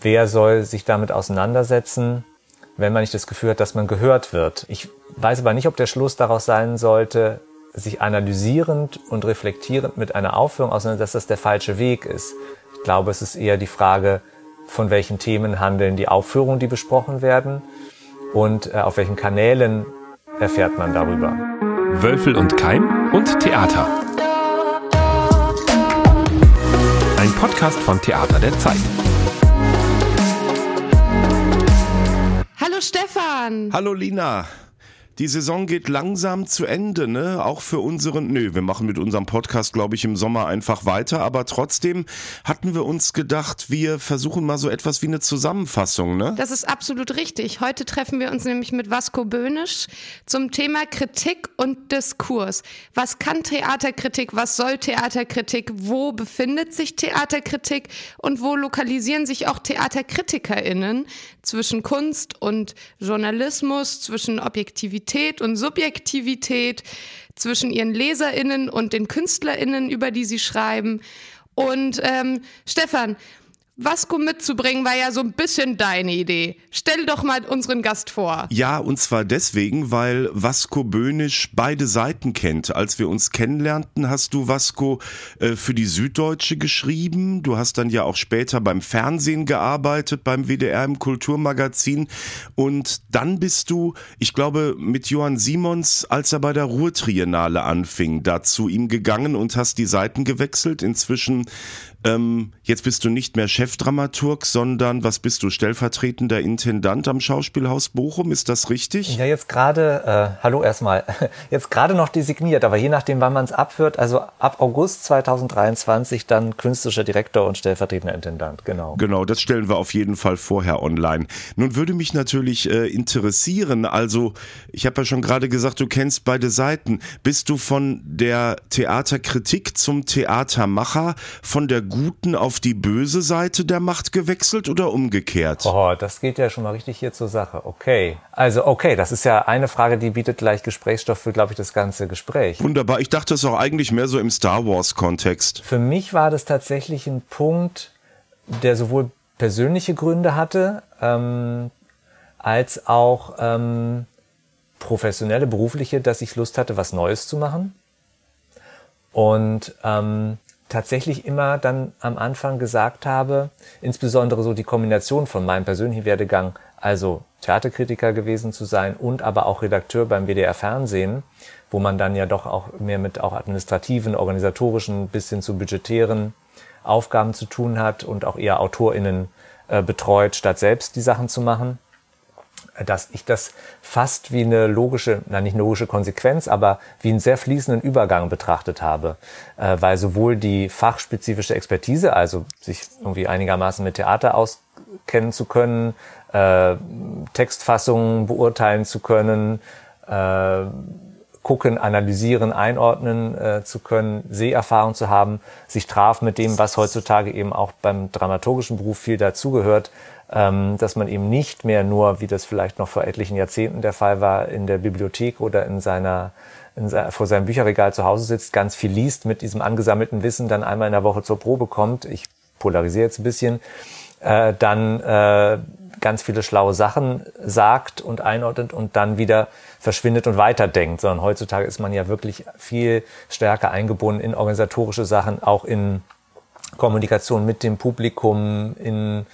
wer soll sich damit auseinandersetzen, wenn man nicht das Gefühl hat, dass man gehört wird. Ich weiß aber nicht, ob der Schluss daraus sein sollte, sich analysierend und reflektierend mit einer Aufführung auseinandersetzen, dass das der falsche Weg ist. Ich glaube, es ist eher die Frage, von welchen Themen handeln die Aufführungen, die besprochen werden und äh, auf welchen Kanälen erfährt man darüber. Wölfel und Keim und Theater. Ein Podcast von Theater der Zeit. Stefan. Hallo Lina. Die Saison geht langsam zu Ende, ne? Auch für unseren, nö, wir machen mit unserem Podcast, glaube ich, im Sommer einfach weiter, aber trotzdem hatten wir uns gedacht, wir versuchen mal so etwas wie eine Zusammenfassung, ne? Das ist absolut richtig. Heute treffen wir uns nämlich mit Vasco Böhnisch zum Thema Kritik und Diskurs. Was kann Theaterkritik? Was soll Theaterkritik? Wo befindet sich Theaterkritik? Und wo lokalisieren sich auch TheaterkritikerInnen zwischen Kunst und Journalismus, zwischen Objektivität Objektivität und Subjektivität zwischen ihren LeserInnen und den KünstlerInnen, über die sie schreiben. Und ähm, Stefan, Vasco mitzubringen war ja so ein bisschen deine Idee. Stell doch mal unseren Gast vor. Ja, und zwar deswegen, weil Vasco Böhnisch beide Seiten kennt. Als wir uns kennenlernten, hast du Vasco äh, für die Süddeutsche geschrieben. Du hast dann ja auch später beim Fernsehen gearbeitet, beim WDR im Kulturmagazin. Und dann bist du, ich glaube, mit Johann Simons, als er bei der Ruhrtriennale anfing, da zu ihm gegangen und hast die Seiten gewechselt. Inzwischen ähm, jetzt bist du nicht mehr Chefdramaturg, sondern was bist du, stellvertretender Intendant am Schauspielhaus Bochum, ist das richtig? Ja, jetzt gerade, äh, hallo erstmal, jetzt gerade noch designiert, aber je nachdem, wann man es abhört, also ab August 2023 dann künstlerischer Direktor und stellvertretender Intendant, genau. Genau, das stellen wir auf jeden Fall vorher online. Nun würde mich natürlich äh, interessieren, also ich habe ja schon gerade gesagt, du kennst beide Seiten. Bist du von der Theaterkritik zum Theatermacher, von der guten auf die böse Seite der Macht gewechselt oder umgekehrt? Oh, das geht ja schon mal richtig hier zur Sache. Okay. Also, okay, das ist ja eine Frage, die bietet gleich Gesprächsstoff für, glaube ich, das ganze Gespräch. Wunderbar. Ich dachte es auch eigentlich mehr so im Star Wars-Kontext. Für mich war das tatsächlich ein Punkt, der sowohl persönliche Gründe hatte, ähm, als auch ähm, professionelle, berufliche, dass ich Lust hatte, was Neues zu machen. Und ähm, tatsächlich immer dann am Anfang gesagt habe, insbesondere so die Kombination von meinem persönlichen Werdegang, also Theaterkritiker gewesen zu sein und aber auch Redakteur beim WDR Fernsehen, wo man dann ja doch auch mehr mit auch administrativen, organisatorischen bis hin zu budgetären Aufgaben zu tun hat und auch eher AutorInnen äh, betreut, statt selbst die Sachen zu machen dass ich das fast wie eine logische, na nicht logische Konsequenz, aber wie einen sehr fließenden Übergang betrachtet habe, äh, weil sowohl die fachspezifische Expertise, also sich irgendwie einigermaßen mit Theater auskennen zu können, äh, Textfassungen beurteilen zu können, äh, gucken, analysieren, einordnen äh, zu können, Seherfahrung zu haben, sich traf mit dem, was heutzutage eben auch beim dramaturgischen Beruf viel dazugehört, dass man eben nicht mehr nur, wie das vielleicht noch vor etlichen Jahrzehnten der Fall war, in der Bibliothek oder in seiner in, vor seinem Bücherregal zu Hause sitzt, ganz viel liest, mit diesem angesammelten Wissen dann einmal in der Woche zur Probe kommt. Ich polarisiere jetzt ein bisschen, äh, dann äh, ganz viele schlaue Sachen sagt und einordnet und dann wieder verschwindet und weiterdenkt, sondern heutzutage ist man ja wirklich viel stärker eingebunden in organisatorische Sachen, auch in Kommunikation mit dem Publikum, in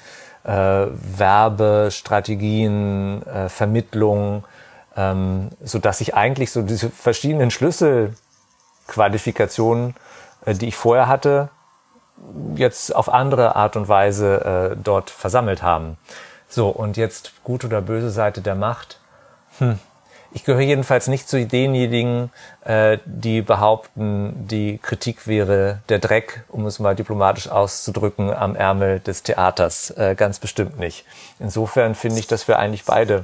äh, Werbestrategien, äh, Vermittlung, ähm, so dass ich eigentlich so diese verschiedenen Schlüsselqualifikationen, äh, die ich vorher hatte, jetzt auf andere Art und Weise äh, dort versammelt haben. So, und jetzt gute oder böse Seite der Macht. Hm. Ich gehöre jedenfalls nicht zu denjenigen, äh, die behaupten, die Kritik wäre der Dreck, um es mal diplomatisch auszudrücken, am Ärmel des Theaters. Äh, ganz bestimmt nicht. Insofern finde ich, dass wir eigentlich beide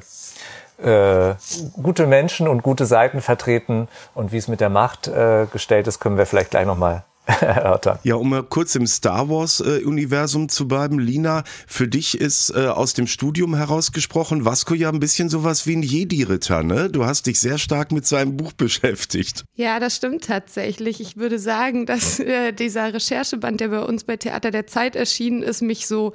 äh, gute Menschen und gute Seiten vertreten. Und wie es mit der Macht äh, gestellt ist, können wir vielleicht gleich nochmal erörtern. Ja, um mal kurz im Star Wars-Universum äh, zu bleiben, Lina, für dich ist äh, aus dem Studium herausgesprochen Vasco ja ein bisschen sowas wie ein Jedi-Ritter, ne? Du hast dich sehr stark mit seinem Buch beschäftigt. Ja, das stimmt tatsächlich. Ich würde sagen, dass äh, dieser Rechercheband, der bei uns bei Theater der Zeit erschienen ist, mich so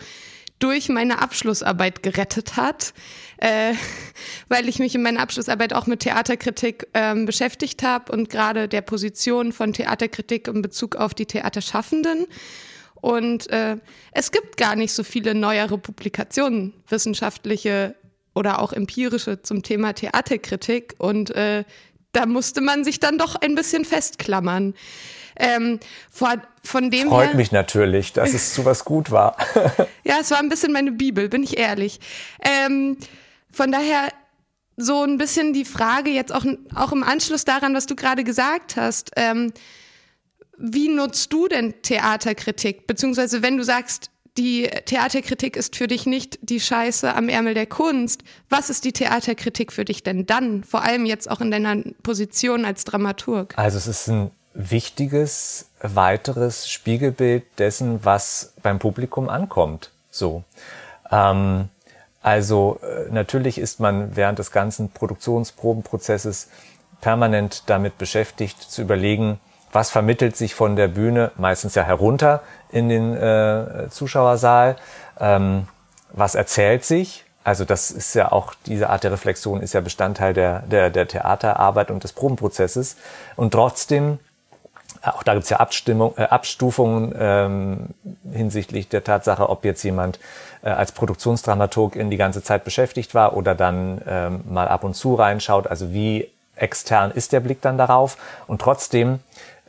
durch meine Abschlussarbeit gerettet hat, äh, weil ich mich in meiner Abschlussarbeit auch mit Theaterkritik ähm, beschäftigt habe und gerade der Position von Theaterkritik in Bezug auf die Theaterschaffenden. Und äh, es gibt gar nicht so viele neuere Publikationen, wissenschaftliche oder auch empirische zum Thema Theaterkritik. Und äh, da musste man sich dann doch ein bisschen festklammern. Ähm, vor, von dem Freut her, mich natürlich, dass es zu was gut war. ja, es war ein bisschen meine Bibel, bin ich ehrlich. Ähm, von daher so ein bisschen die Frage jetzt auch, auch im Anschluss daran, was du gerade gesagt hast. Ähm, wie nutzt du denn Theaterkritik? Beziehungsweise wenn du sagst, die Theaterkritik ist für dich nicht die Scheiße am Ärmel der Kunst. Was ist die Theaterkritik für dich denn dann? Vor allem jetzt auch in deiner Position als Dramaturg. Also es ist ein wichtiges weiteres Spiegelbild dessen, was beim Publikum ankommt. So. Ähm, also äh, natürlich ist man während des ganzen Produktionsprobenprozesses permanent damit beschäftigt zu überlegen, was vermittelt sich von der Bühne, meistens ja herunter in den äh, Zuschauersaal, ähm, was erzählt sich. Also das ist ja auch, diese Art der Reflexion ist ja Bestandteil der, der, der Theaterarbeit und des Probenprozesses. Und trotzdem, auch da gibt's ja Abstimmung, äh, Abstufungen ähm, hinsichtlich der Tatsache, ob jetzt jemand äh, als Produktionsdramaturg in die ganze Zeit beschäftigt war oder dann ähm, mal ab und zu reinschaut. Also wie extern ist der Blick dann darauf? Und trotzdem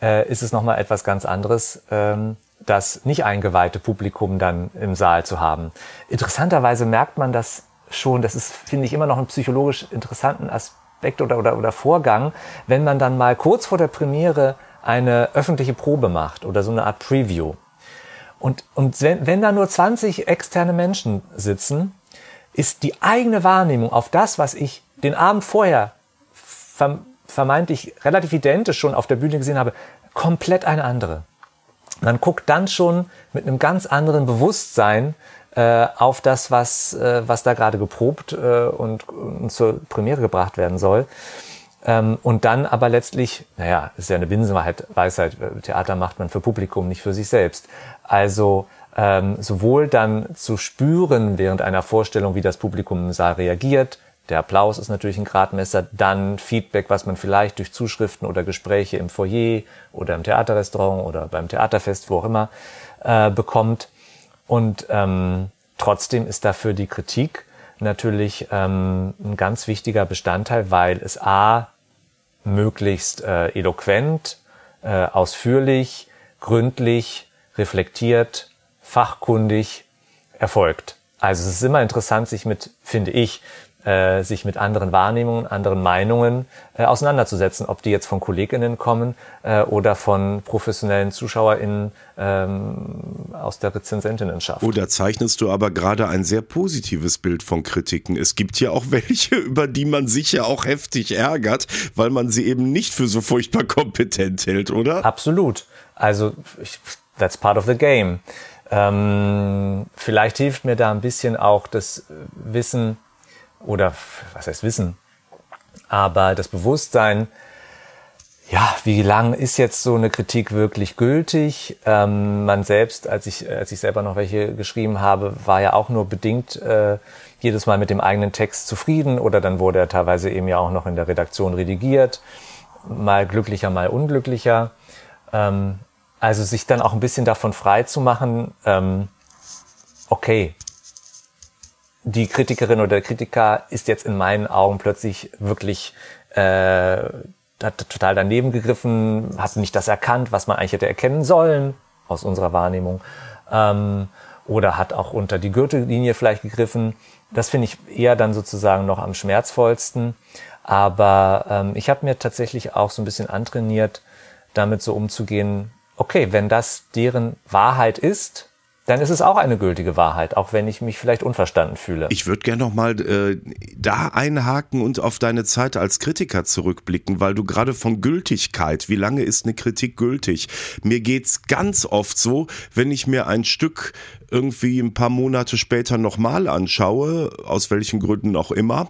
äh, ist es nochmal etwas ganz anderes, ähm, das nicht eingeweihte Publikum dann im Saal zu haben. Interessanterweise merkt man das schon, das ist, finde ich, immer noch einen psychologisch interessanten Aspekt oder, oder, oder Vorgang, wenn man dann mal kurz vor der Premiere eine öffentliche Probe macht oder so eine Art Preview. Und, und wenn, wenn da nur 20 externe Menschen sitzen, ist die eigene Wahrnehmung auf das, was ich den Abend vorher vermeintlich relativ identisch schon auf der Bühne gesehen habe, komplett eine andere. Man guckt dann schon mit einem ganz anderen Bewusstsein äh, auf das, was, äh, was da gerade geprobt äh, und, und, zur Premiere gebracht werden soll. Ähm, und dann aber letztlich, naja, ist ja eine Binsenweisheit, Weisheit, äh, Theater macht man für Publikum, nicht für sich selbst. Also ähm, sowohl dann zu spüren während einer Vorstellung, wie das Publikum im Saal reagiert, der Applaus ist natürlich ein Gradmesser. Dann Feedback, was man vielleicht durch Zuschriften oder Gespräche im Foyer oder im Theaterrestaurant oder beim Theaterfest, wo auch immer, äh, bekommt. Und ähm, trotzdem ist dafür die Kritik natürlich ähm, ein ganz wichtiger Bestandteil, weil es a möglichst äh, eloquent, äh, ausführlich, gründlich, reflektiert, fachkundig erfolgt. Also es ist immer interessant, sich mit, finde ich, äh, sich mit anderen Wahrnehmungen, anderen Meinungen äh, auseinanderzusetzen, ob die jetzt von KollegInnen kommen äh, oder von professionellen ZuschauerInnen ähm, aus der Rezensentinnenschaft. Oder zeichnest du aber gerade ein sehr positives Bild von Kritiken? Es gibt ja auch welche, über die man sich ja auch heftig ärgert, weil man sie eben nicht für so furchtbar kompetent hält, oder? Absolut. Also that's part of the game. Ähm, vielleicht hilft mir da ein bisschen auch das Wissen, oder was heißt Wissen, aber das Bewusstsein, ja, wie lang ist jetzt so eine Kritik wirklich gültig? Ähm, man selbst, als ich, als ich selber noch welche geschrieben habe, war ja auch nur bedingt äh, jedes Mal mit dem eigenen Text zufrieden oder dann wurde er teilweise eben ja auch noch in der Redaktion redigiert, mal glücklicher, mal unglücklicher. Ähm, also sich dann auch ein bisschen davon frei zu machen, ähm, okay, die Kritikerin oder der Kritiker ist jetzt in meinen Augen plötzlich wirklich äh, hat total daneben gegriffen, hat nicht das erkannt, was man eigentlich hätte erkennen sollen aus unserer Wahrnehmung, ähm, oder hat auch unter die Gürtellinie vielleicht gegriffen. Das finde ich eher dann sozusagen noch am schmerzvollsten. Aber ähm, ich habe mir tatsächlich auch so ein bisschen antrainiert, damit so umzugehen. Okay, wenn das deren Wahrheit ist, dann ist es auch eine gültige Wahrheit, auch wenn ich mich vielleicht unverstanden fühle. Ich würde gerne nochmal äh, da einhaken und auf deine Zeit als Kritiker zurückblicken, weil du gerade von Gültigkeit, wie lange ist eine Kritik gültig? Mir geht's ganz oft so, wenn ich mir ein Stück irgendwie ein paar Monate später nochmal anschaue, aus welchen Gründen auch immer,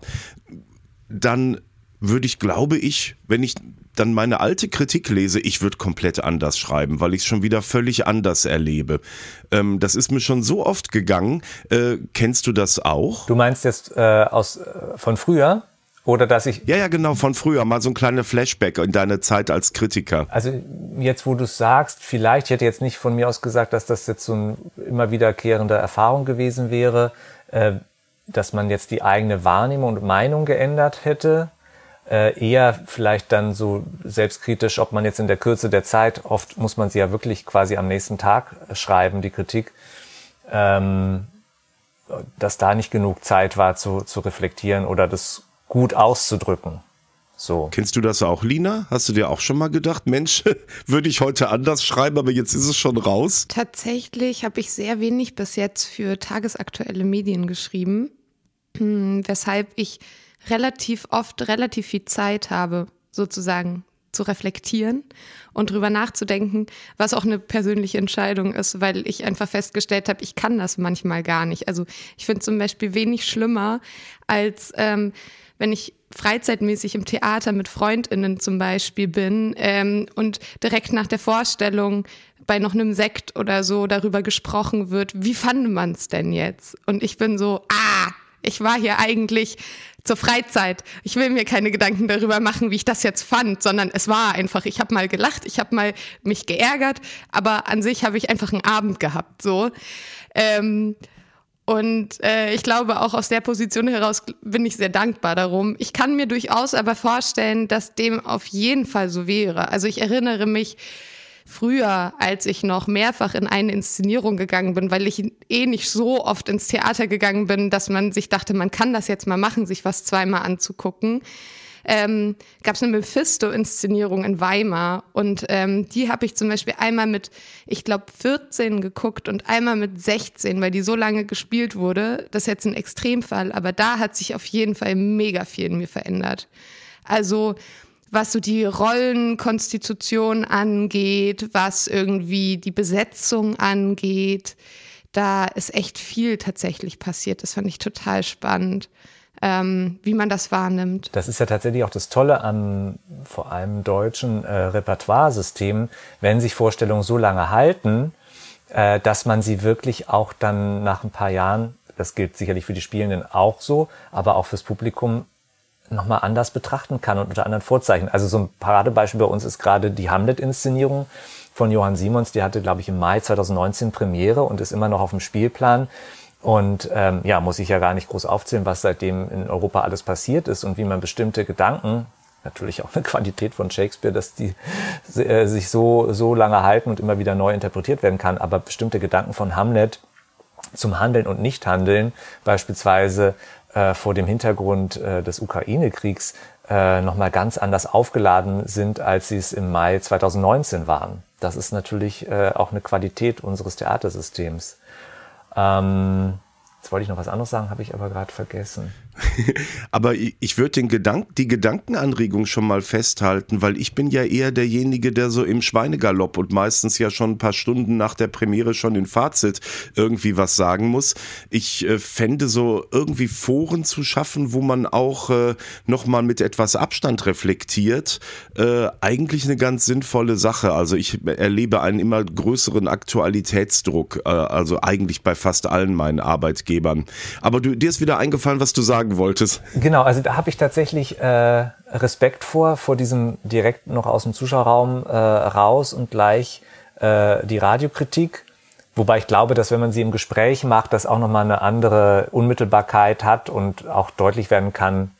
dann würde ich, glaube ich, wenn ich dann meine alte Kritik lese, ich würde komplett anders schreiben, weil ich es schon wieder völlig anders erlebe. Ähm, das ist mir schon so oft gegangen. Äh, kennst du das auch? Du meinst jetzt äh, aus äh, von früher? Oder dass ich. Ja, ja, genau, von früher, mal so ein kleiner Flashback in deine Zeit als Kritiker. Also jetzt, wo du es sagst, vielleicht, ich hätte jetzt nicht von mir aus gesagt, dass das jetzt so eine immer wiederkehrende Erfahrung gewesen wäre, äh, dass man jetzt die eigene Wahrnehmung und Meinung geändert hätte eher vielleicht dann so selbstkritisch, ob man jetzt in der Kürze der Zeit, oft muss man sie ja wirklich quasi am nächsten Tag schreiben, die Kritik, ähm, dass da nicht genug Zeit war zu, zu reflektieren oder das gut auszudrücken. So. Kennst du das auch, Lina? Hast du dir auch schon mal gedacht, Mensch, würde ich heute anders schreiben, aber jetzt ist es schon raus? Tatsächlich habe ich sehr wenig bis jetzt für tagesaktuelle Medien geschrieben, weshalb ich relativ oft relativ viel Zeit habe, sozusagen zu reflektieren und drüber nachzudenken, was auch eine persönliche Entscheidung ist, weil ich einfach festgestellt habe, ich kann das manchmal gar nicht. Also ich finde zum Beispiel wenig schlimmer, als ähm, wenn ich freizeitmäßig im Theater mit FreundInnen zum Beispiel bin ähm, und direkt nach der Vorstellung bei noch einem Sekt oder so darüber gesprochen wird, wie fand man es denn jetzt? Und ich bin so, ah, ich war hier eigentlich zur Freizeit. Ich will mir keine Gedanken darüber machen, wie ich das jetzt fand, sondern es war einfach, ich habe mal gelacht, ich habe mal mich geärgert, aber an sich habe ich einfach einen Abend gehabt, so. Ähm, und äh, ich glaube, auch aus der Position heraus bin ich sehr dankbar darum. Ich kann mir durchaus aber vorstellen, dass dem auf jeden Fall so wäre. Also ich erinnere mich, früher, als ich noch mehrfach in eine Inszenierung gegangen bin, weil ich eh nicht so oft ins Theater gegangen bin, dass man sich dachte, man kann das jetzt mal machen, sich was zweimal anzugucken. Ähm, gab es eine Mephisto-Inszenierung in Weimar und ähm, die habe ich zum Beispiel einmal mit, ich glaube, 14 geguckt und einmal mit 16, weil die so lange gespielt wurde. Das ist jetzt ein Extremfall, aber da hat sich auf jeden Fall mega viel in mir verändert. Also was so die Rollenkonstitution angeht, was irgendwie die Besetzung angeht. Da ist echt viel tatsächlich passiert. Das fand ich total spannend, ähm, wie man das wahrnimmt. Das ist ja tatsächlich auch das Tolle am vor allem deutschen äh, Repertoiresystem, wenn sich Vorstellungen so lange halten, äh, dass man sie wirklich auch dann nach ein paar Jahren, das gilt sicherlich für die Spielenden auch so, aber auch fürs Publikum nochmal anders betrachten kann und unter anderen Vorzeichen. Also so ein Paradebeispiel bei uns ist gerade die Hamlet-Inszenierung von Johann Simons. Die hatte, glaube ich, im Mai 2019 Premiere und ist immer noch auf dem Spielplan. Und ähm, ja, muss ich ja gar nicht groß aufzählen, was seitdem in Europa alles passiert ist und wie man bestimmte Gedanken, natürlich auch eine Qualität von Shakespeare, dass die äh, sich so, so lange halten und immer wieder neu interpretiert werden kann, aber bestimmte Gedanken von Hamlet zum Handeln und Nichthandeln, beispielsweise äh, vor dem Hintergrund äh, des Ukraine-Kriegs äh, nochmal ganz anders aufgeladen sind, als sie es im Mai 2019 waren. Das ist natürlich äh, auch eine Qualität unseres Theatersystems. Ähm, Jetzt wollte ich noch was anderes sagen, habe ich aber gerade vergessen. aber ich würde den Gedank die Gedankenanregung schon mal festhalten, weil ich bin ja eher derjenige, der so im Schweinegalopp und meistens ja schon ein paar Stunden nach der Premiere schon in Fazit irgendwie was sagen muss. Ich äh, fände so irgendwie Foren zu schaffen, wo man auch äh, nochmal mit etwas Abstand reflektiert, äh, eigentlich eine ganz sinnvolle Sache. Also ich erlebe einen immer größeren Aktualitätsdruck, äh, also eigentlich bei fast allen meinen Arbeitgebern. Aber du, dir ist wieder eingefallen, was du sagen wolltest. Genau, also da habe ich tatsächlich äh, Respekt vor, vor diesem direkt noch aus dem Zuschauerraum äh, raus und gleich äh, die Radiokritik. Wobei ich glaube, dass wenn man sie im Gespräch macht, das auch nochmal eine andere Unmittelbarkeit hat und auch deutlich werden kann,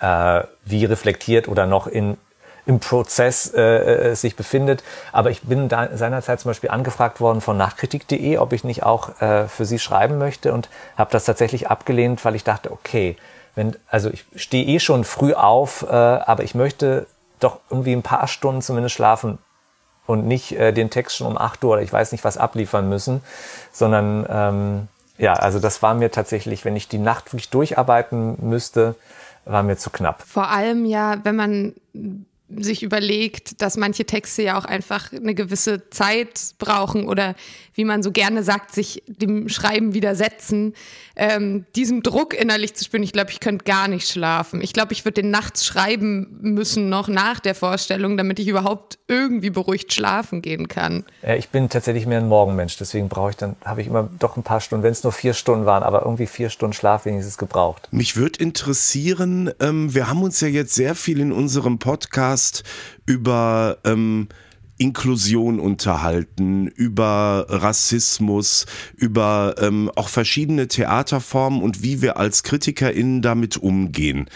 äh, wie reflektiert oder noch in im Prozess äh, äh, sich befindet. Aber ich bin da seinerzeit zum Beispiel angefragt worden von nachkritik.de, ob ich nicht auch äh, für sie schreiben möchte und habe das tatsächlich abgelehnt, weil ich dachte, okay, wenn, also ich stehe eh schon früh auf, äh, aber ich möchte doch irgendwie ein paar Stunden zumindest schlafen und nicht äh, den Text schon um 8 Uhr oder ich weiß nicht was abliefern müssen, sondern ähm, ja, also das war mir tatsächlich, wenn ich die Nacht wirklich durcharbeiten müsste, war mir zu knapp. Vor allem ja, wenn man sich überlegt, dass manche Texte ja auch einfach eine gewisse Zeit brauchen oder wie man so gerne sagt, sich dem Schreiben widersetzen, ähm, diesem Druck innerlich zu spüren. Ich glaube, ich könnte gar nicht schlafen. Ich glaube, ich würde den nachts schreiben müssen, noch nach der Vorstellung, damit ich überhaupt irgendwie beruhigt schlafen gehen kann. Ja, ich bin tatsächlich mehr ein Morgenmensch, deswegen brauche ich dann, habe ich immer doch ein paar Stunden, wenn es nur vier Stunden waren, aber irgendwie vier Stunden Schlaf wenigstens gebraucht. Mich würde interessieren, ähm, wir haben uns ja jetzt sehr viel in unserem Podcast über ähm, Inklusion unterhalten, über Rassismus, über ähm, auch verschiedene Theaterformen und wie wir als KritikerInnen damit umgehen.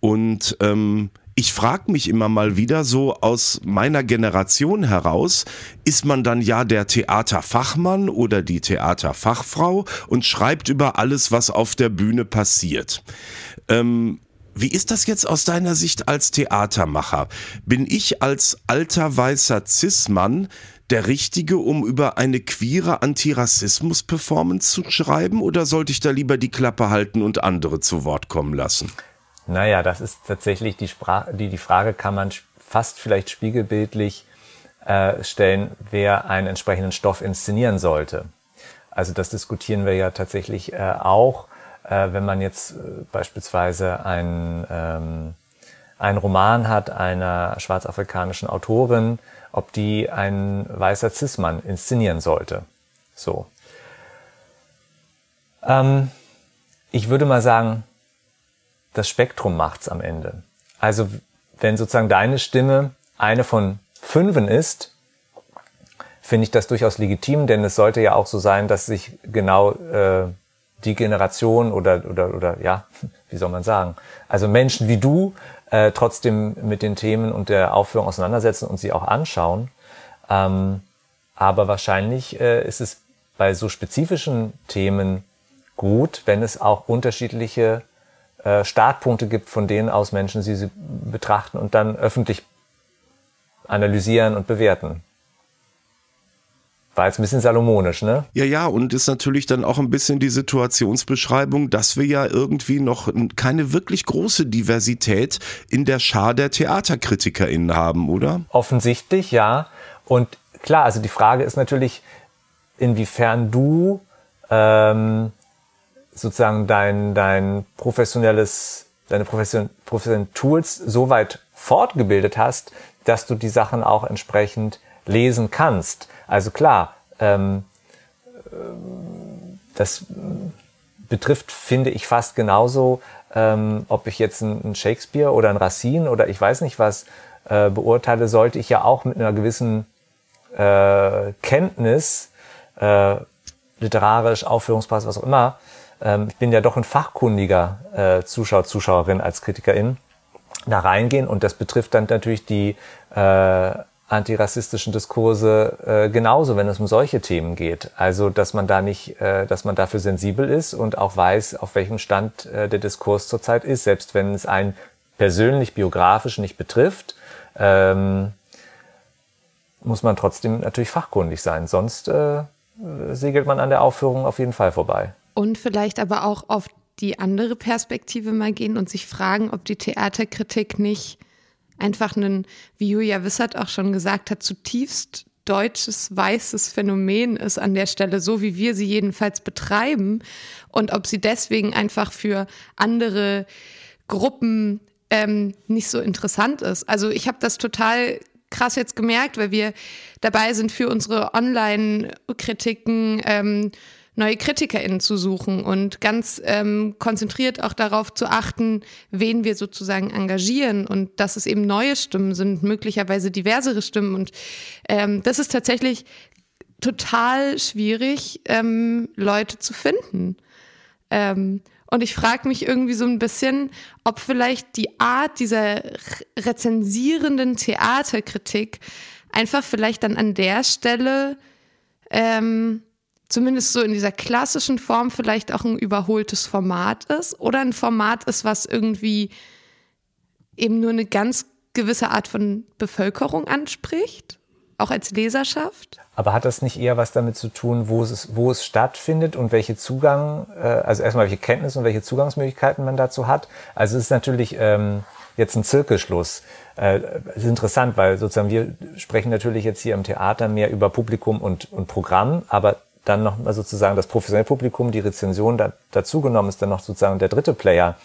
Und ähm, ich frage mich immer mal wieder so aus meiner Generation heraus, ist man dann ja der Theaterfachmann oder die Theaterfachfrau und schreibt über alles, was auf der Bühne passiert. Ähm, wie ist das jetzt aus deiner Sicht als Theatermacher? Bin ich als alter weißer Cis-Mann der Richtige, um über eine queere Antirassismus-Performance zu schreiben oder sollte ich da lieber die Klappe halten und andere zu Wort kommen lassen? Naja, das ist tatsächlich die, Sprache, die, die Frage kann man fast vielleicht spiegelbildlich äh, stellen, wer einen entsprechenden Stoff inszenieren sollte. Also das diskutieren wir ja tatsächlich äh, auch, äh, wenn man jetzt äh, beispielsweise ein, ähm, einen Roman hat einer schwarzafrikanischen Autorin, ob die ein weißer Cis-Mann inszenieren sollte. So. Ähm, ich würde mal sagen, das Spektrum macht's am Ende. Also wenn sozusagen deine Stimme eine von fünfen ist, finde ich das durchaus legitim, denn es sollte ja auch so sein, dass sich genau äh, die Generation oder oder oder ja, wie soll man sagen, also Menschen wie du äh, trotzdem mit den Themen und der Aufführung auseinandersetzen und sie auch anschauen. Ähm, aber wahrscheinlich äh, ist es bei so spezifischen Themen gut, wenn es auch unterschiedliche äh, Startpunkte gibt, von denen aus Menschen sie, sie betrachten und dann öffentlich analysieren und bewerten. War jetzt ein bisschen salomonisch, ne? Ja, ja, und ist natürlich dann auch ein bisschen die Situationsbeschreibung, dass wir ja irgendwie noch keine wirklich große Diversität in der Schar der TheaterkritikerInnen haben, oder? Offensichtlich, ja. Und klar, also die Frage ist natürlich, inwiefern du ähm, sozusagen dein, dein professionelles, deine profession, professionellen Tools so weit fortgebildet hast, dass du die Sachen auch entsprechend lesen kannst. Also klar, ähm, das betrifft, finde ich, fast genauso, ähm, ob ich jetzt einen Shakespeare oder einen Racine oder ich weiß nicht was äh, beurteile, sollte ich ja auch mit einer gewissen äh, Kenntnis, äh, literarisch, Aufführungspass, was auch immer, ähm, ich bin ja doch ein fachkundiger äh, Zuschauer, Zuschauerin als Kritikerin, da reingehen. Und das betrifft dann natürlich die äh, antirassistischen Diskurse äh, genauso, wenn es um solche Themen geht. Also, dass man da nicht, äh, dass man dafür sensibel ist und auch weiß, auf welchem Stand äh, der Diskurs zurzeit ist, selbst wenn es einen persönlich biografisch nicht betrifft, ähm, muss man trotzdem natürlich fachkundig sein. Sonst äh, segelt man an der Aufführung auf jeden Fall vorbei. Und vielleicht aber auch auf die andere Perspektive mal gehen und sich fragen, ob die Theaterkritik nicht einfach ein, wie Julia Wissert auch schon gesagt hat, zutiefst deutsches weißes Phänomen ist an der Stelle, so wie wir sie jedenfalls betreiben und ob sie deswegen einfach für andere Gruppen ähm, nicht so interessant ist. Also ich habe das total krass jetzt gemerkt, weil wir dabei sind für unsere Online-Kritiken. Ähm, neue KritikerInnen zu suchen und ganz ähm, konzentriert auch darauf zu achten, wen wir sozusagen engagieren und dass es eben neue Stimmen sind, möglicherweise diversere Stimmen. Und ähm, das ist tatsächlich total schwierig, ähm, Leute zu finden. Ähm, und ich frage mich irgendwie so ein bisschen, ob vielleicht die Art dieser rezensierenden Theaterkritik einfach vielleicht dann an der Stelle ähm, zumindest so in dieser klassischen Form vielleicht auch ein überholtes Format ist oder ein Format ist, was irgendwie eben nur eine ganz gewisse Art von Bevölkerung anspricht, auch als Leserschaft. Aber hat das nicht eher was damit zu tun, wo es, wo es stattfindet und welche Zugang, äh, also erstmal welche Kenntnisse und welche Zugangsmöglichkeiten man dazu hat? Also es ist natürlich ähm, jetzt ein Zirkelschluss. Äh, ist interessant, weil sozusagen wir sprechen natürlich jetzt hier im Theater mehr über Publikum und, und Programm, aber dann noch mal sozusagen das professionelle Publikum, die Rezension da, dazugenommen ist dann noch sozusagen der dritte Player.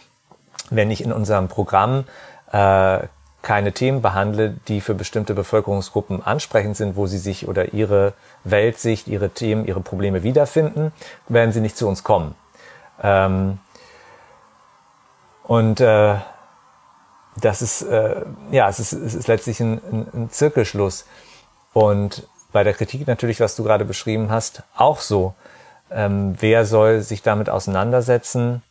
Wenn ich in unserem Programm äh, keine Themen behandle, die für bestimmte Bevölkerungsgruppen ansprechend sind, wo sie sich oder ihre Weltsicht, ihre Themen, ihre Probleme wiederfinden, werden sie nicht zu uns kommen. Ähm, und äh, das ist, äh, ja, es ist, es ist letztlich ein, ein, ein Zirkelschluss. Und bei der Kritik natürlich, was du gerade beschrieben hast, auch so. Ähm, wer soll sich damit auseinandersetzen,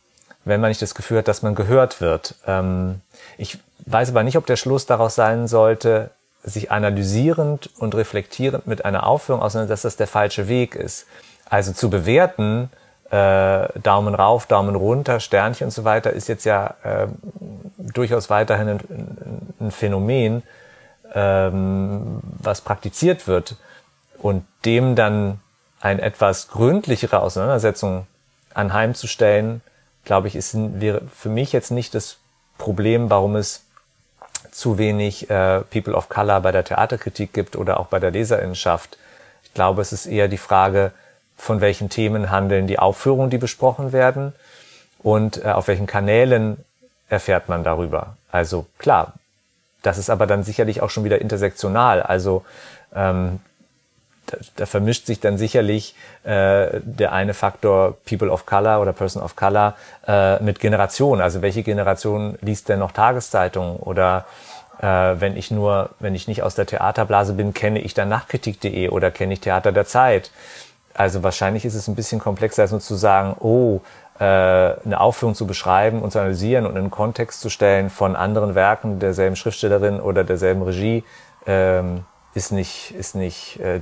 wenn man nicht das Gefühl hat, dass man gehört wird? Ähm, ich weiß aber nicht, ob der Schluss daraus sein sollte, sich analysierend und reflektierend mit einer Aufführung auseinandersetzen, dass das der falsche Weg ist. Also zu bewerten, äh, Daumen rauf, Daumen runter, Sternchen und so weiter, ist jetzt ja äh, durchaus weiterhin ein, ein Phänomen, ähm, was praktiziert wird. Und dem dann eine etwas gründlichere Auseinandersetzung anheimzustellen, glaube ich, ist, wäre für mich jetzt nicht das Problem, warum es zu wenig äh, People of Color bei der Theaterkritik gibt oder auch bei der Leserinnenschaft. Ich glaube, es ist eher die Frage, von welchen Themen handeln die Aufführungen, die besprochen werden und äh, auf welchen Kanälen erfährt man darüber. Also klar, das ist aber dann sicherlich auch schon wieder intersektional. Also ähm, da, da vermischt sich dann sicherlich äh, der eine Faktor People of Color oder Person of Color äh, mit Generation. Also welche Generation liest denn noch Tageszeitungen oder äh, wenn ich nur, wenn ich nicht aus der Theaterblase bin, kenne ich dann Nachtkritik.de oder kenne ich Theater der Zeit. Also wahrscheinlich ist es ein bisschen komplexer als nur zu sagen, oh, eine Aufführung zu beschreiben und zu analysieren und in einen Kontext zu stellen von anderen Werken derselben Schriftstellerin oder derselben Regie, ähm, ist nicht, ist nicht äh,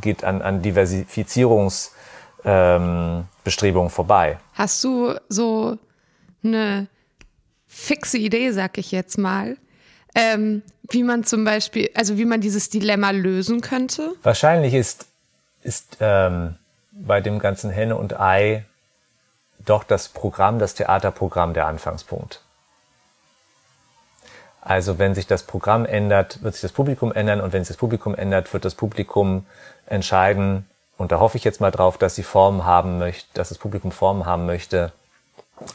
geht an, an Diversifizierungsbestrebungen ähm, vorbei. Hast du so eine fixe Idee, sag ich jetzt mal, ähm, wie man zum Beispiel, also wie man dieses Dilemma lösen könnte? Wahrscheinlich ist, ist ähm, bei dem ganzen Henne und Ei doch das Programm, das Theaterprogramm der Anfangspunkt. Also wenn sich das Programm ändert, wird sich das Publikum ändern und wenn sich das Publikum ändert, wird das Publikum entscheiden, und da hoffe ich jetzt mal drauf, dass sie Formen haben möchte, dass das Publikum Formen haben möchte,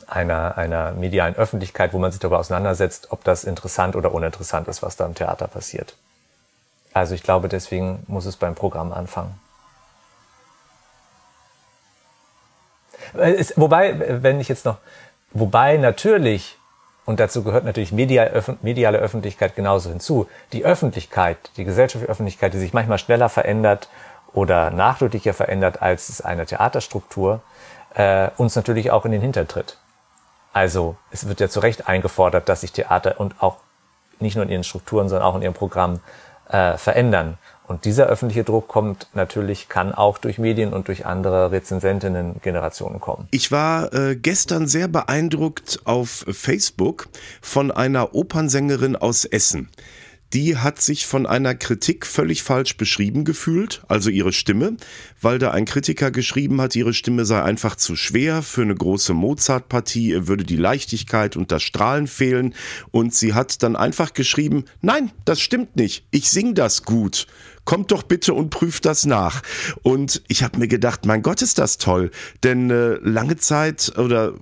einer, einer medialen Öffentlichkeit, wo man sich darüber auseinandersetzt, ob das interessant oder uninteressant ist, was da im Theater passiert. Also ich glaube, deswegen muss es beim Programm anfangen. Es, wobei, wenn ich jetzt noch, wobei natürlich und dazu gehört natürlich mediale Öffentlichkeit genauso hinzu. Die Öffentlichkeit, die gesellschaftliche Öffentlichkeit, die sich manchmal schneller verändert oder nachdrücklicher verändert als es eine Theaterstruktur, äh, uns natürlich auch in den Hintertritt. Also es wird ja zu Recht eingefordert, dass sich Theater und auch nicht nur in ihren Strukturen, sondern auch in ihrem Programm äh, verändern. Und dieser öffentliche Druck kommt natürlich, kann auch durch Medien und durch andere Rezensentinnen-Generationen kommen. Ich war äh, gestern sehr beeindruckt auf Facebook von einer Opernsängerin aus Essen die hat sich von einer Kritik völlig falsch beschrieben gefühlt, also ihre Stimme, weil da ein Kritiker geschrieben hat, ihre Stimme sei einfach zu schwer für eine große Mozart-Partie, würde die Leichtigkeit und das Strahlen fehlen und sie hat dann einfach geschrieben, nein, das stimmt nicht, ich sing das gut kommt doch bitte und prüft das nach. Und ich habe mir gedacht, mein Gott, ist das toll. Denn äh, lange Zeit oder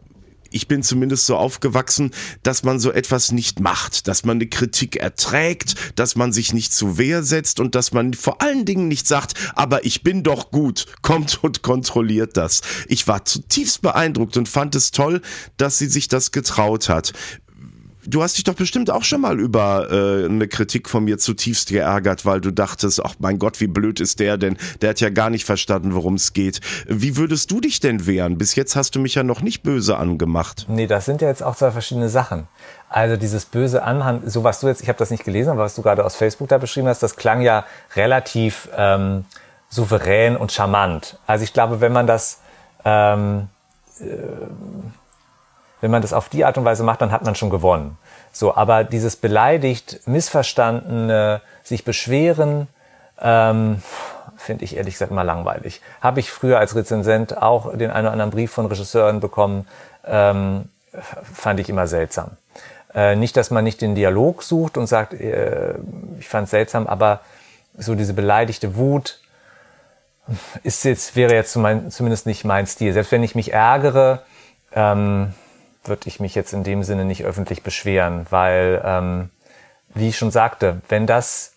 ich bin zumindest so aufgewachsen, dass man so etwas nicht macht, dass man eine Kritik erträgt, dass man sich nicht zu Wehr setzt und dass man vor allen Dingen nicht sagt, aber ich bin doch gut, kommt und kontrolliert das. Ich war zutiefst beeindruckt und fand es toll, dass sie sich das getraut hat. Du hast dich doch bestimmt auch schon mal über äh, eine Kritik von mir zutiefst geärgert, weil du dachtest, ach mein Gott, wie blöd ist der denn? Der hat ja gar nicht verstanden, worum es geht. Wie würdest du dich denn wehren? Bis jetzt hast du mich ja noch nicht böse angemacht. Nee, das sind ja jetzt auch zwei verschiedene Sachen. Also dieses böse Anhand, so was du jetzt, ich habe das nicht gelesen, aber was du gerade aus Facebook da beschrieben hast, das klang ja relativ ähm, souverän und charmant. Also ich glaube, wenn man das ähm, äh, wenn man das auf die Art und Weise macht, dann hat man schon gewonnen. So, aber dieses beleidigt, missverstandene, sich beschweren, ähm, finde ich ehrlich gesagt mal langweilig. Habe ich früher als Rezensent auch den einen oder anderen Brief von Regisseuren bekommen, ähm, fand ich immer seltsam. Äh, nicht, dass man nicht den Dialog sucht und sagt, äh, ich fand es seltsam, aber so diese beleidigte Wut ist jetzt, wäre jetzt zumindest nicht mein Stil. Selbst wenn ich mich ärgere, ähm, würde ich mich jetzt in dem Sinne nicht öffentlich beschweren, weil, ähm, wie ich schon sagte, wenn das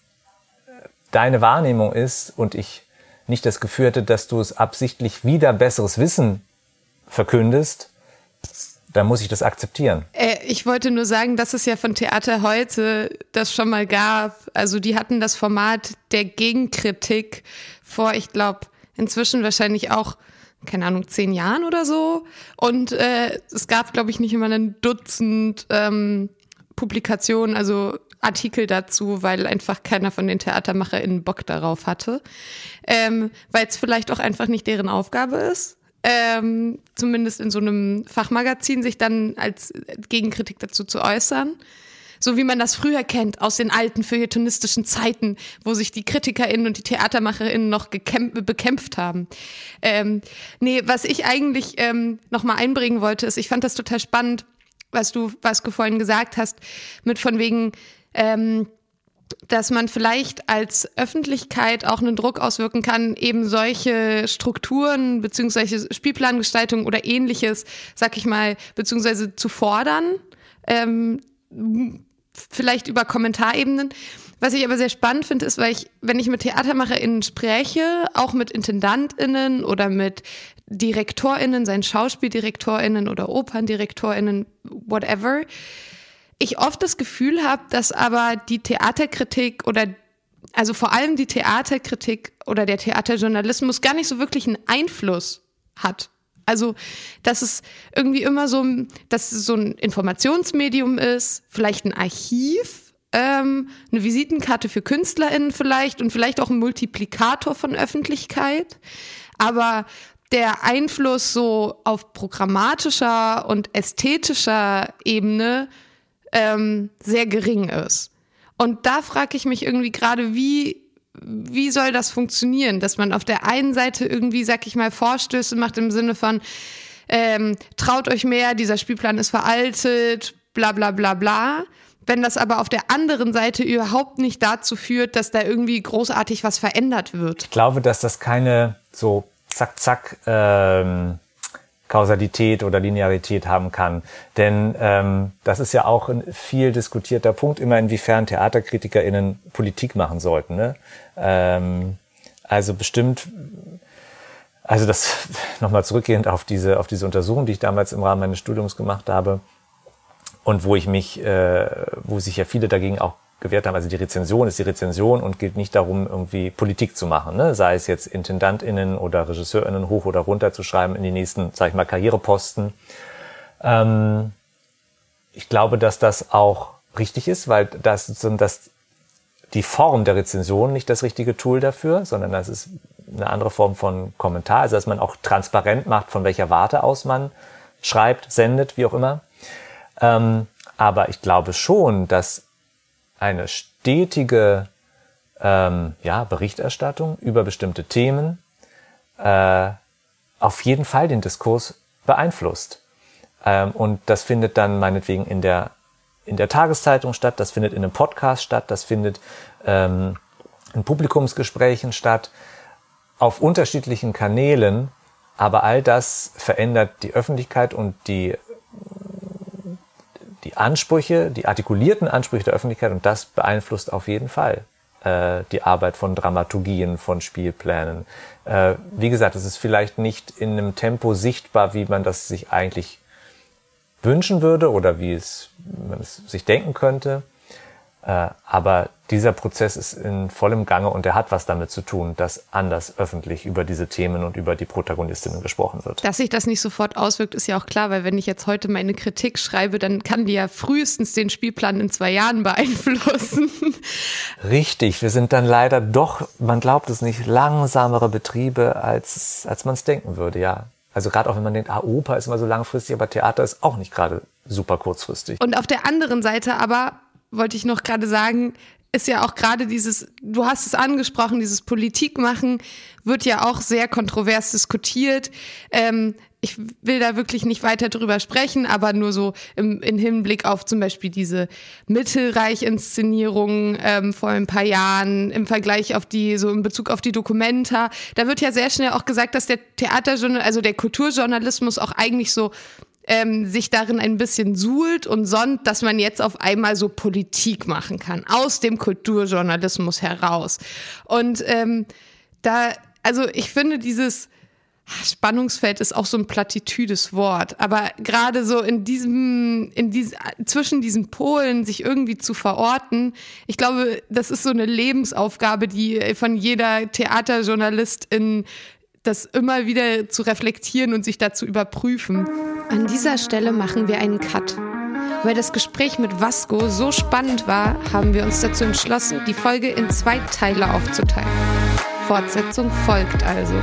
deine Wahrnehmung ist und ich nicht das Gefühl hätte, dass du es absichtlich wieder besseres Wissen verkündest, dann muss ich das akzeptieren. Äh, ich wollte nur sagen, dass es ja von Theater heute das schon mal gab. Also die hatten das Format der Gegenkritik vor, ich glaube, inzwischen wahrscheinlich auch, keine Ahnung, zehn Jahren oder so. Und äh, es gab, glaube ich, nicht immer ein Dutzend ähm, Publikationen, also Artikel dazu, weil einfach keiner von den TheatermacherInnen Bock darauf hatte. Ähm, weil es vielleicht auch einfach nicht deren Aufgabe ist ähm, zumindest in so einem Fachmagazin, sich dann als Gegenkritik dazu zu äußern. So wie man das früher kennt aus den alten feuilletonistischen Zeiten, wo sich die KritikerInnen und die TheatermacherInnen noch bekämpft haben. Ähm, nee, was ich eigentlich ähm, nochmal einbringen wollte, ist, ich fand das total spannend, was du, was du vorhin gesagt hast, mit von wegen, ähm, dass man vielleicht als Öffentlichkeit auch einen Druck auswirken kann, eben solche Strukturen beziehungsweise Spielplangestaltung oder ähnliches, sag ich mal, beziehungsweise zu fordern, ähm, vielleicht über Kommentarebenen. Was ich aber sehr spannend finde, ist, weil ich, wenn ich mit TheatermacherInnen spreche, auch mit IntendantInnen oder mit DirektorInnen, seien SchauspieldirektorInnen oder OperndirektorInnen, whatever, ich oft das Gefühl habe, dass aber die Theaterkritik oder also vor allem die Theaterkritik oder der Theaterjournalismus gar nicht so wirklich einen Einfluss hat. Also, dass es irgendwie immer so, dass es so ein Informationsmedium ist, vielleicht ein Archiv, ähm, eine Visitenkarte für KünstlerInnen vielleicht und vielleicht auch ein Multiplikator von Öffentlichkeit. Aber der Einfluss so auf programmatischer und ästhetischer Ebene ähm, sehr gering ist. Und da frage ich mich irgendwie gerade, wie, wie soll das funktionieren, dass man auf der einen Seite irgendwie, sag ich mal, Vorstöße macht im Sinne von, ähm, traut euch mehr, dieser Spielplan ist veraltet, bla bla bla bla. Wenn das aber auf der anderen Seite überhaupt nicht dazu führt, dass da irgendwie großartig was verändert wird. Ich glaube, dass das keine so zack, zack, ähm, Kausalität oder Linearität haben kann. Denn ähm, das ist ja auch ein viel diskutierter Punkt, immer inwiefern TheaterkritikerInnen Politik machen sollten. Ne? Ähm, also bestimmt, also das nochmal zurückgehend auf diese, auf diese Untersuchung, die ich damals im Rahmen meines Studiums gemacht habe und wo ich mich, äh, wo sich ja viele dagegen auch gewährt haben. Also die Rezension ist die Rezension und gilt nicht darum, irgendwie Politik zu machen, ne? sei es jetzt IntendantInnen oder RegisseurInnen hoch oder runter zu schreiben in die nächsten, sag ich mal, Karriereposten. Ähm, ich glaube, dass das auch richtig ist, weil das, das die Form der Rezension nicht das richtige Tool dafür, sondern das ist eine andere Form von Kommentar, also dass man auch transparent macht, von welcher Warte aus man schreibt, sendet, wie auch immer. Ähm, aber ich glaube schon, dass eine stetige ähm, ja, Berichterstattung über bestimmte Themen äh, auf jeden Fall den Diskurs beeinflusst. Ähm, und das findet dann meinetwegen in der, in der Tageszeitung statt, das findet in einem Podcast statt, das findet ähm, in Publikumsgesprächen statt, auf unterschiedlichen Kanälen, aber all das verändert die Öffentlichkeit und die die Ansprüche, die artikulierten Ansprüche der Öffentlichkeit und das beeinflusst auf jeden Fall äh, die Arbeit von Dramaturgien, von Spielplänen. Äh, wie gesagt, es ist vielleicht nicht in einem Tempo sichtbar, wie man das sich eigentlich wünschen würde oder wie es man es sich denken könnte. Äh, aber dieser Prozess ist in vollem Gange und er hat was damit zu tun, dass anders öffentlich über diese Themen und über die Protagonistinnen gesprochen wird. Dass sich das nicht sofort auswirkt, ist ja auch klar, weil wenn ich jetzt heute meine Kritik schreibe, dann kann die ja frühestens den Spielplan in zwei Jahren beeinflussen. Richtig, wir sind dann leider doch, man glaubt es nicht, langsamere Betriebe, als, als man es denken würde, ja. Also gerade auch wenn man denkt, ah, Oper ist immer so langfristig, aber Theater ist auch nicht gerade super kurzfristig. Und auf der anderen Seite aber wollte ich noch gerade sagen, ist ja auch gerade dieses, du hast es angesprochen, dieses Politikmachen wird ja auch sehr kontrovers diskutiert. Ähm, ich will da wirklich nicht weiter drüber sprechen, aber nur so im, im Hinblick auf zum Beispiel diese Mittelreich-Inszenierung ähm, vor ein paar Jahren im Vergleich auf die, so in Bezug auf die Dokumenta. Da wird ja sehr schnell auch gesagt, dass der Theaterjournal, also der Kulturjournalismus auch eigentlich so ähm, sich darin ein bisschen suhlt und sonnt, dass man jetzt auf einmal so Politik machen kann, aus dem Kulturjournalismus heraus. Und ähm, da, also ich finde dieses Spannungsfeld ist auch so ein plattitüdes Wort, aber gerade so in diesem, in diesem, zwischen diesen Polen sich irgendwie zu verorten, ich glaube, das ist so eine Lebensaufgabe, die von jeder Theaterjournalistin das immer wieder zu reflektieren und sich da zu überprüfen. An dieser Stelle machen wir einen Cut. Weil das Gespräch mit Vasco so spannend war, haben wir uns dazu entschlossen, die Folge in zwei Teile aufzuteilen. Fortsetzung folgt also.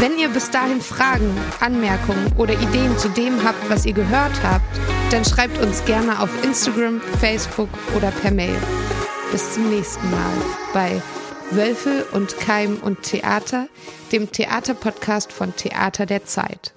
Wenn ihr bis dahin Fragen, Anmerkungen oder Ideen zu dem habt, was ihr gehört habt, dann schreibt uns gerne auf Instagram, Facebook oder per Mail. Bis zum nächsten Mal bei Wölfe und Keim und Theater, dem Theaterpodcast von Theater der Zeit.